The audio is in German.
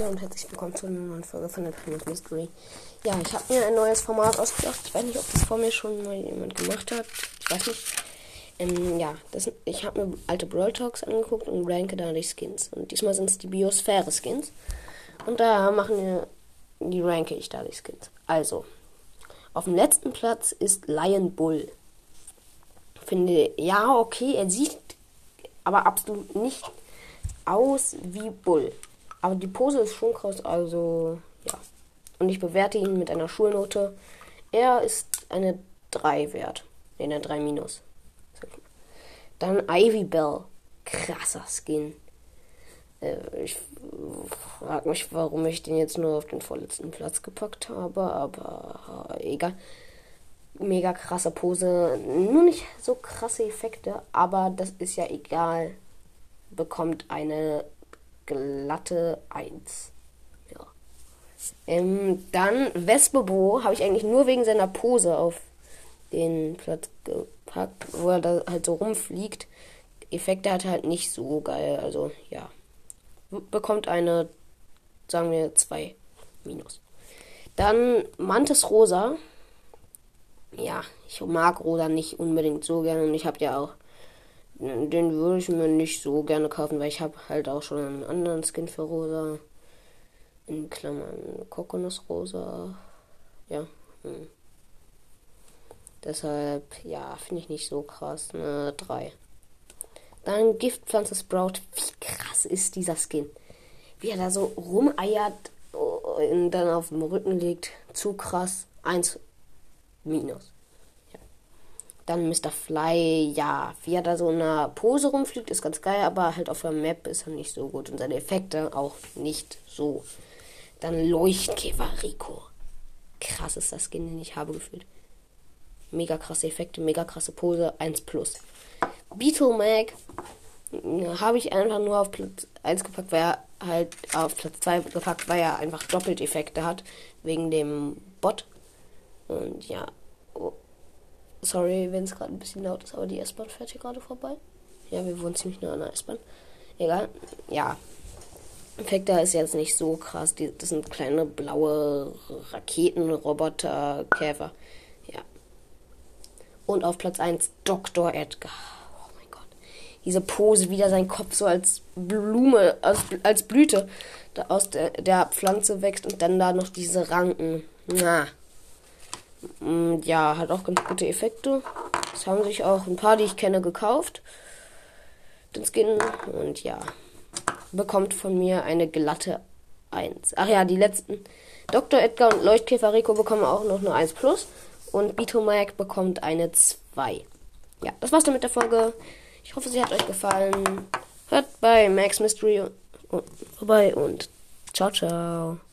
Ja, und herzlich willkommen zu einer neuen Folge von der Primus Mystery. Ja, ich habe mir ein neues Format ausgedacht. Ich weiß nicht, ob das vor mir schon mal jemand gemacht hat. Ich weiß nicht. Ähm, ja, das, ich habe mir alte Brawl Talks angeguckt und ranke da die Skins. Und diesmal sind es die Biosphäre Skins. Und da machen wir, die ranke ich da die Skins. Also, auf dem letzten Platz ist Lion Bull. Finde, ja, okay, er sieht aber absolut nicht aus wie Bull. Aber die Pose ist schon krass, also ja. Und ich bewerte ihn mit einer Schulnote. Er ist eine 3 wert. Ne, eine 3 minus. Dann Ivy Bell. Krasser Skin. Äh, ich frage mich, warum ich den jetzt nur auf den vorletzten Platz gepackt habe, aber äh, egal. Mega krasse Pose. Nur nicht so krasse Effekte, aber das ist ja egal. Bekommt eine glatte 1. Ja. Ähm, dann Vespebo habe ich eigentlich nur wegen seiner Pose auf den Platz gepackt, wo er da halt so rumfliegt. Effekte hat halt nicht so geil, also ja. Bekommt eine, sagen wir, 2 minus. Dann Mantis Rosa. Ja, ich mag Rosa nicht unbedingt so gerne und ich habe ja auch den würde ich mir nicht so gerne kaufen, weil ich habe halt auch schon einen anderen Skin für Rosa. In Klammern Kokosnussrosa. Ja. Hm. Deshalb, ja, finde ich nicht so krass. Eine 3. Dann Giftpflanze Sprout. Wie krass ist dieser Skin? Wie er da so rumeiert und dann auf dem Rücken liegt. Zu krass. 1 minus. Dann Mr. Fly, ja, wie er da so in einer Pose rumfliegt, ist ganz geil, aber halt auf der Map ist er nicht so gut und seine Effekte auch nicht so. Dann Leuchtkäfer Rico. Krass ist das Skin, den ich habe gefühlt. Mega krasse Effekte, mega krasse Pose, 1 plus. Beetle Mag habe ich einfach nur auf Platz 1 gepackt, weil er halt auf Platz 2 gepackt, weil er einfach Doppelt-Effekte hat, wegen dem Bot. Und ja, Sorry, wenn es gerade ein bisschen laut ist, aber die S-Bahn fährt hier gerade vorbei. Ja, wir wohnen ziemlich nah an der S-Bahn. Egal. Ja. Effekte ist jetzt nicht so krass. Die, das sind kleine blaue Raketenroboter, Käfer. Ja. Und auf Platz 1 Dr. Edgar. Oh mein Gott. Diese Pose, wieder sein Kopf so als Blume, als, als Blüte da aus der, der Pflanze wächst und dann da noch diese Ranken. Na. Mm, ja, hat auch ganz gute Effekte. Es haben sich auch ein paar, die ich kenne, gekauft. Den Skin. Und ja, bekommt von mir eine glatte 1. Ach ja, die letzten. Dr. Edgar und Leuchtkäfer Rico bekommen auch noch eine 1 plus. Und Bitomac bekommt eine 2. Ja, das war's dann mit der Folge. Ich hoffe, sie hat euch gefallen. Hört bei Max Mystery vorbei und ciao, ciao.